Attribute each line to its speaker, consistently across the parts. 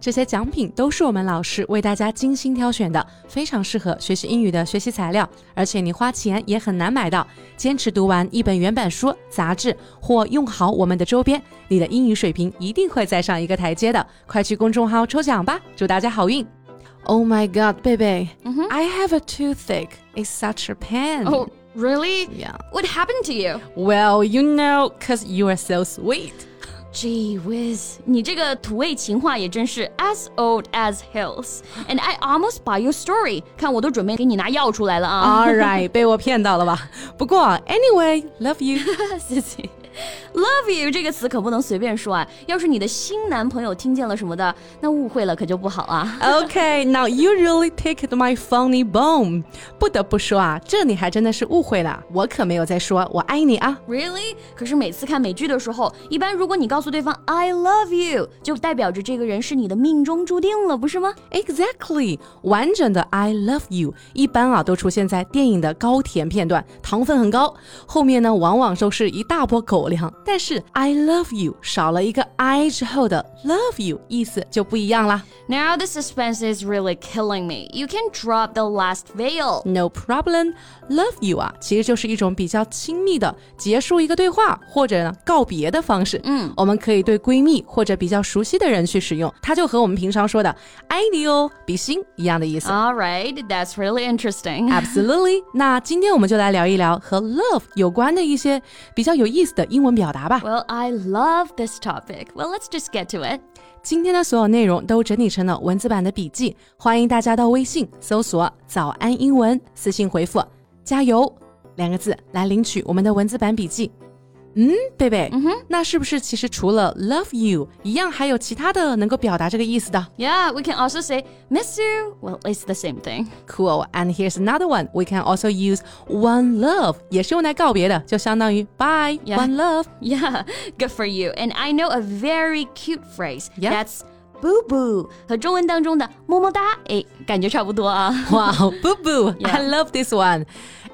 Speaker 1: 这些奖品都是我们老师为大家精心挑选的，非常适合学习英语的学习材料，而且你花钱也很难买到。坚持读完一本原版书、杂志，或用好我们的周边，你的英语水平一定会再上一个台阶的。快去公众号抽奖吧，祝大家好运！Oh my god, baby, I have a toothache. It's such a pain.
Speaker 2: Oh, really?
Speaker 1: Yeah.
Speaker 2: What happened to you?
Speaker 1: Well, you know, cause you are so sweet.
Speaker 2: Gee whiz，你这个土味情话也真是 as old as hills。And I almost buy your story，看我都准备给你拿药出来了啊。
Speaker 1: All right，被我骗到了吧？不过，anyway, love you.
Speaker 2: 谢谢。 Love you 这个词可不能随便说啊，要是你的新男朋友听见了什么的，那误会了可就不好啊。
Speaker 1: Okay, now you really take my funny bone. 不得不说啊，这你还真的是误会了，我可没有在说我爱你啊。
Speaker 2: Really？可是每次看美剧的时候，一般如果你告诉对方 I love you，就代表着这个人是你的命中注定了，不是吗
Speaker 1: ？Exactly，完整的 I love you 一般啊都出现在电影的高甜片段，糖分很高，后面呢往往都是一大波狗粮。但是 I love you 少了一个 I 之后的 love you 意思就不一样啦。
Speaker 2: Now the suspense is really killing me. You can drop the last veil.
Speaker 1: No problem. Love you 啊，其实就是一种比较亲密的结束一个对话或者呢告别的方式。嗯，我们可以对闺蜜或者比较熟悉的人去使用，它就和我们平常说的爱你哦，比心一样的意思。
Speaker 2: All right, that's really interesting.
Speaker 1: Absolutely。那今天我们就来聊一聊和 love 有关的一些比较有意思的英文表达吧。
Speaker 2: Well, I love this topic. Well, let's just get to it.
Speaker 1: 今天的所有内容都整理成了文字版的笔记，欢迎大家到微信搜索“早安英文”，私信回复“加油”两个字来领取我们的文字版笔记。嗯，贝贝，嗯哼，那是不是其实除了 love you 一样，还有其他的能够表达这个意思的
Speaker 2: Yeah, we can also say miss you. Well, it's the same thing.
Speaker 1: ？Cool. And here's another one. We can also use one love，也是用来告别的，就相当于 bye
Speaker 2: Yeah.
Speaker 1: one love。
Speaker 2: Yeah, good for you. And I know a very cute phrase.
Speaker 1: Yeah.
Speaker 2: That's boo boo. 和中文当中的么么哒，哎，感觉差不多啊。
Speaker 1: Wow, boo boo.
Speaker 2: Yeah.
Speaker 1: I love this one.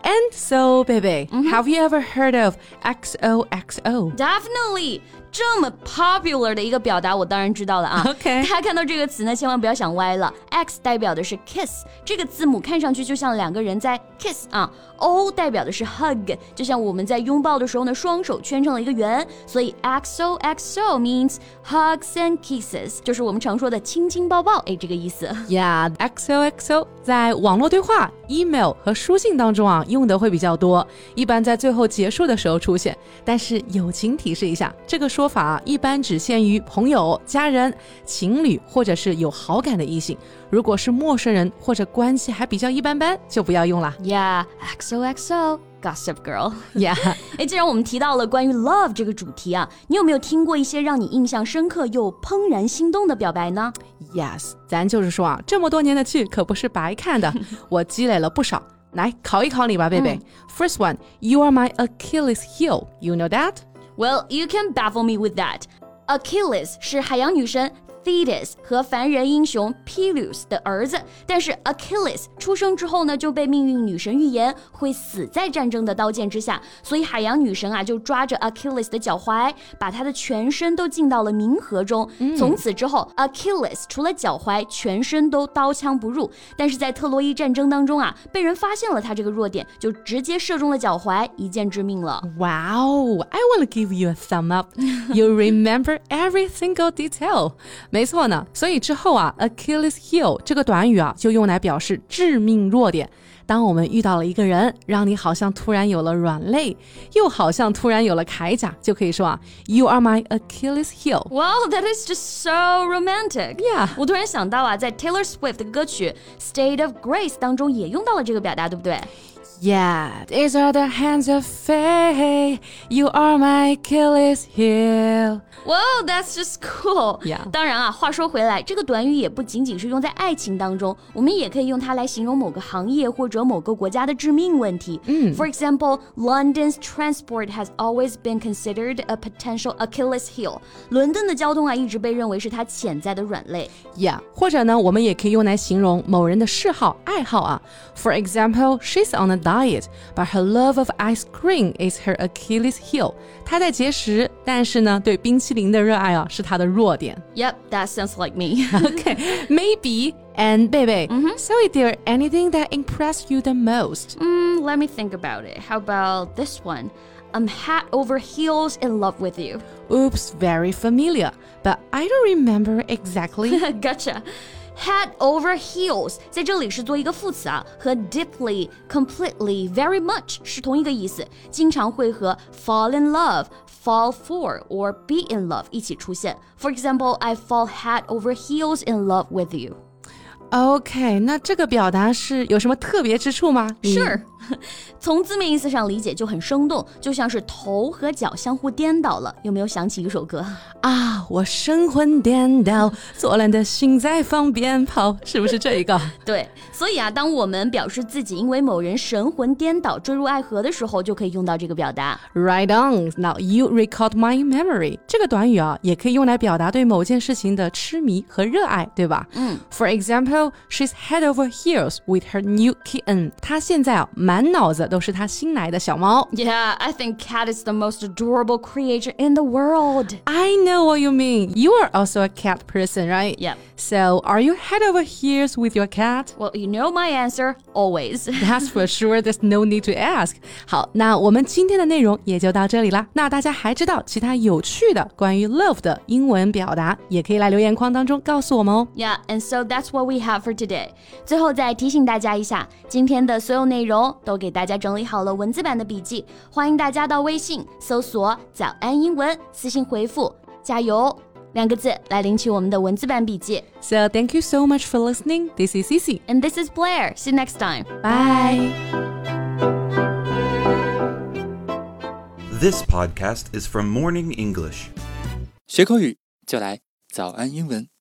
Speaker 1: And so, baby, have you ever heard of XOXO?
Speaker 2: Definitely，这么 popular 的一个表达，我当然知道了啊。
Speaker 1: OK
Speaker 2: 大家看到这个词呢，千万不要想歪了。X 代表的是 kiss，这个字母看上去就像两个人在 kiss 啊。O 代表的是 hug，就像我们在拥抱的时候呢，双手圈成了一个圆，所以 XOXO means hugs and kisses，就是我们常说的亲亲抱抱，哎，这个意思。
Speaker 1: Yeah, XOXO 在网络对话、 Email 和书信当中啊用的会比较多，一般在最后结束的时候出现。但是友情提示一下，这个说法啊一般只限于朋友、家人、情侣或者是有好感的异性。如果是陌生人或者关系还比较一般般，就不要用了。
Speaker 2: Yeah, XOXO。Gossip
Speaker 1: Girl，Yeah.
Speaker 2: 哎，既然我们提到了关于 love 这个主题啊，你有没有听过一些让你印象深刻又怦然心动的表白呢？
Speaker 1: Yes，咱就是说啊，这么多年的剧可不是白看的，我积累了不少。来考一考你吧，贝贝。First one, you are my Achilles heel. You know that?
Speaker 2: Well, you can baffle me with that. Achilles 是海洋女神 Thetis 和凡人英雄 Peleus 的儿子，但是 Achilles 出生之后呢，就被命运女神预言会死在战争的刀剑之下，所以海洋女神啊就抓着 Achilles 的脚踝，把他的全身都浸到了冥河中。从此之后，Achilles 除了脚踝，全身都刀枪不入。但是在特洛伊战争当中啊，被人发现了他这个弱点，就直接射中了脚踝，一箭致命了。
Speaker 1: Wow, I want to give you a thumb up. You remember every single detail. 没错呢，所以之后啊，Achilles heel 这个短语啊，就用来表示致命弱点。当我们遇到了一个人，让你好像突然有了软肋，又好像突然有了铠甲，就可以说啊，You are my Achilles heel.
Speaker 2: Wow, that is just so romantic.
Speaker 1: Yeah.
Speaker 2: 我突然想到啊，在 Taylor Swift 的歌曲《State of Grace》当中也用到了这个表达，对不对
Speaker 1: Yeah, these are the hands of fate. You are my Achilles heel.
Speaker 2: Wow, that's just cool.
Speaker 1: Yeah.
Speaker 2: 当然啊，话说回来，这个短语也不仅仅是用在爱情当中，我们也可以用它来形容某个行业或者某个国家的致命问题。嗯，For example, London's transport has always been considered a potential Achilles heel. 伦敦的交通啊，一直被认为是它潜在的软肋。
Speaker 1: Yeah，或者呢，我们也可以用来形容某人的嗜好、爱好啊。For example, she's on a diet, but her love of ice cream is her Achilles heel. 她在节食，但是呢，对冰淇淋的热爱啊是她的弱点。
Speaker 2: Yep, that sounds like me.
Speaker 1: Okay, maybe. And baby, so is there anything that impressed you the most?
Speaker 2: mm, let me think about it. How about this one? I'm head over heels in love with you.
Speaker 1: Oops, very familiar, but I don't remember exactly.
Speaker 2: gotcha. Head over heels 在这里是做一个副词啊，和 deeply、completely、very much 是同一个意思，经常会和 fall in love、fall for or be in love 一起出现。For example, I fall head over heels in love with you.
Speaker 1: OK，那这个表达是有什么特别之处吗？你
Speaker 2: Sure， 从字面意思上理解就很生动，就像是头和脚相互颠倒了。有没有想起一首歌？
Speaker 1: 啊，我神魂颠倒，作乱的心在放鞭炮，是不是这一个？
Speaker 2: 对，所以啊，当我们表示自己因为某人神魂颠倒、坠入爱河的时候，就可以用到这个表达。
Speaker 1: Right on. Now you recalled my memory. 这个短语啊，也可以用来表达对某件事情的痴迷和热爱，对吧？嗯。For example, she's head over heels with her new kitten. 她现在啊，满 脑子都是她新来的小猫。
Speaker 2: Yeah, I think cat is the most adorable creature in the world.
Speaker 1: I know what you mean. You are also a cat person, right?
Speaker 2: Yep.
Speaker 1: So, are you head over heels with your cat?
Speaker 2: Well, you know my answer always.
Speaker 1: That's for sure. There's no need to ask. 好，那我们今天的内容也就到这里啦。那大家还知道其他有趣的关于 love 的英文表达，也可以来留言框当中告诉我们哦。
Speaker 2: Yeah, and so that's what we have for today. 最后再提醒大家一下，今天的所有内容 都给大家整理好了文字版的笔记，欢迎大家到微信搜索“早安英文”，私信回复“加油”两个字来领取我们的文字版笔记。
Speaker 1: So thank you so much for listening. This is Cici.
Speaker 2: And this is Blair. See you next time.
Speaker 1: Bye.
Speaker 3: This podcast is from Morning English.
Speaker 4: 学口语就来早安英文。